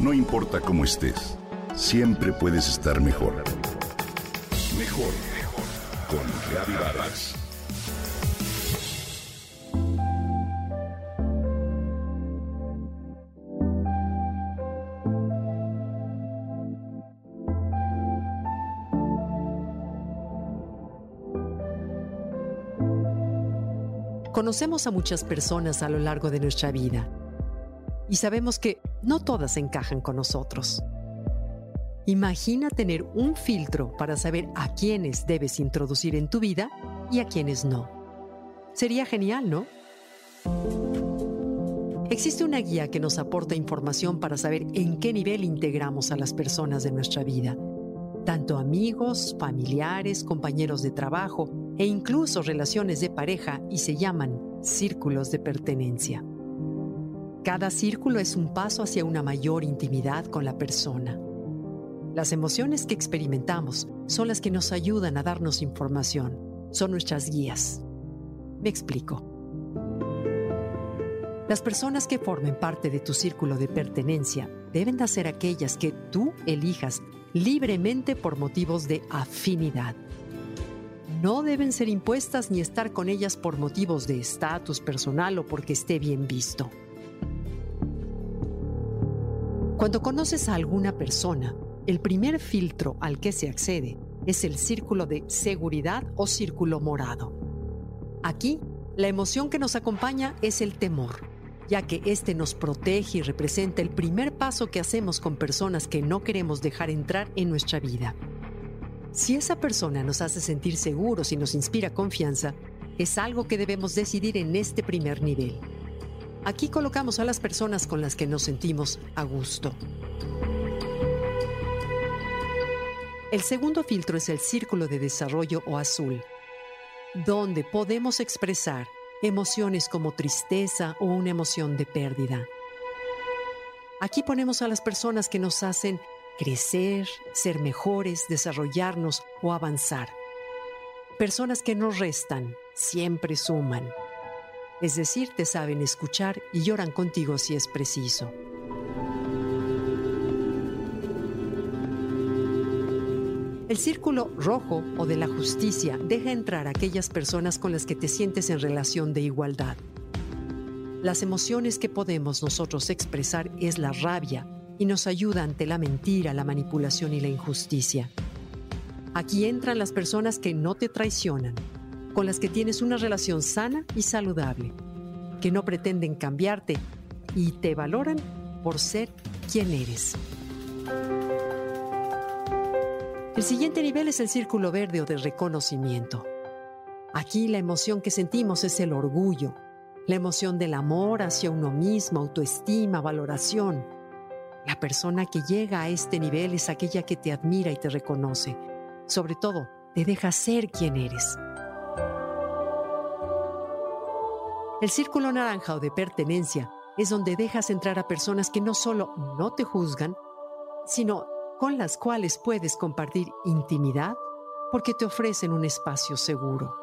No importa cómo estés, siempre puedes estar mejor. Mejor, mejor. Con Reavivadas. Conocemos a muchas personas a lo largo de nuestra vida y sabemos que no todas encajan con nosotros. Imagina tener un filtro para saber a quiénes debes introducir en tu vida y a quiénes no. Sería genial, ¿no? Existe una guía que nos aporta información para saber en qué nivel integramos a las personas de nuestra vida, tanto amigos, familiares, compañeros de trabajo e incluso relaciones de pareja y se llaman círculos de pertenencia. Cada círculo es un paso hacia una mayor intimidad con la persona. Las emociones que experimentamos son las que nos ayudan a darnos información, son nuestras guías. Me explico. Las personas que formen parte de tu círculo de pertenencia deben de ser aquellas que tú elijas libremente por motivos de afinidad. No deben ser impuestas ni estar con ellas por motivos de estatus personal o porque esté bien visto. Cuando conoces a alguna persona, el primer filtro al que se accede es el círculo de seguridad o círculo morado. Aquí, la emoción que nos acompaña es el temor, ya que este nos protege y representa el primer paso que hacemos con personas que no queremos dejar entrar en nuestra vida. Si esa persona nos hace sentir seguros y nos inspira confianza, es algo que debemos decidir en este primer nivel. Aquí colocamos a las personas con las que nos sentimos a gusto. El segundo filtro es el círculo de desarrollo o azul, donde podemos expresar emociones como tristeza o una emoción de pérdida. Aquí ponemos a las personas que nos hacen crecer, ser mejores, desarrollarnos o avanzar. Personas que nos restan, siempre suman es decir, te saben escuchar y lloran contigo si es preciso. El círculo rojo o de la justicia deja entrar a aquellas personas con las que te sientes en relación de igualdad. Las emociones que podemos nosotros expresar es la rabia y nos ayuda ante la mentira, la manipulación y la injusticia. Aquí entran las personas que no te traicionan, con las que tienes una relación sana y saludable, que no pretenden cambiarte y te valoran por ser quien eres. El siguiente nivel es el círculo verde o de reconocimiento. Aquí la emoción que sentimos es el orgullo, la emoción del amor hacia uno mismo, autoestima, valoración. La persona que llega a este nivel es aquella que te admira y te reconoce. Sobre todo, te deja ser quien eres. El círculo naranja o de pertenencia es donde dejas entrar a personas que no solo no te juzgan, sino con las cuales puedes compartir intimidad porque te ofrecen un espacio seguro.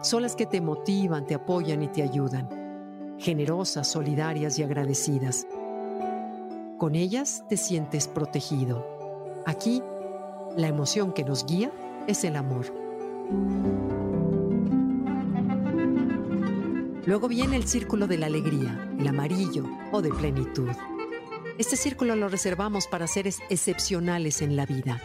Son las que te motivan, te apoyan y te ayudan, generosas, solidarias y agradecidas. Con ellas te sientes protegido. Aquí, la emoción que nos guía es el amor. Luego viene el círculo de la alegría, el amarillo o de plenitud. Este círculo lo reservamos para seres excepcionales en la vida.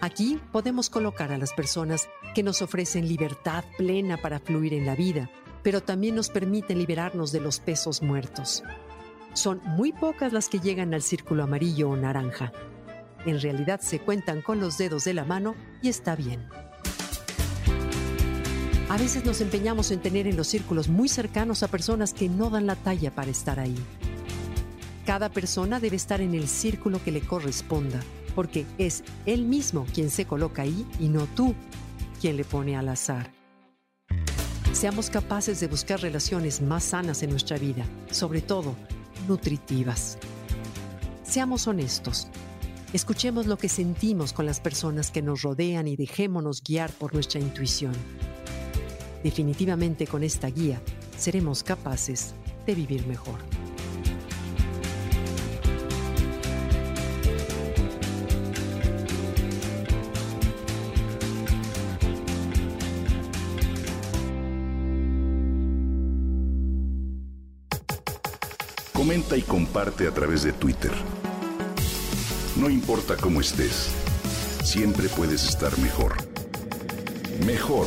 Aquí podemos colocar a las personas que nos ofrecen libertad plena para fluir en la vida, pero también nos permiten liberarnos de los pesos muertos. Son muy pocas las que llegan al círculo amarillo o naranja. En realidad se cuentan con los dedos de la mano y está bien. A veces nos empeñamos en tener en los círculos muy cercanos a personas que no dan la talla para estar ahí. Cada persona debe estar en el círculo que le corresponda, porque es él mismo quien se coloca ahí y no tú quien le pone al azar. Seamos capaces de buscar relaciones más sanas en nuestra vida, sobre todo nutritivas. Seamos honestos. Escuchemos lo que sentimos con las personas que nos rodean y dejémonos guiar por nuestra intuición. Definitivamente con esta guía seremos capaces de vivir mejor. Comenta y comparte a través de Twitter. No importa cómo estés, siempre puedes estar mejor. Mejor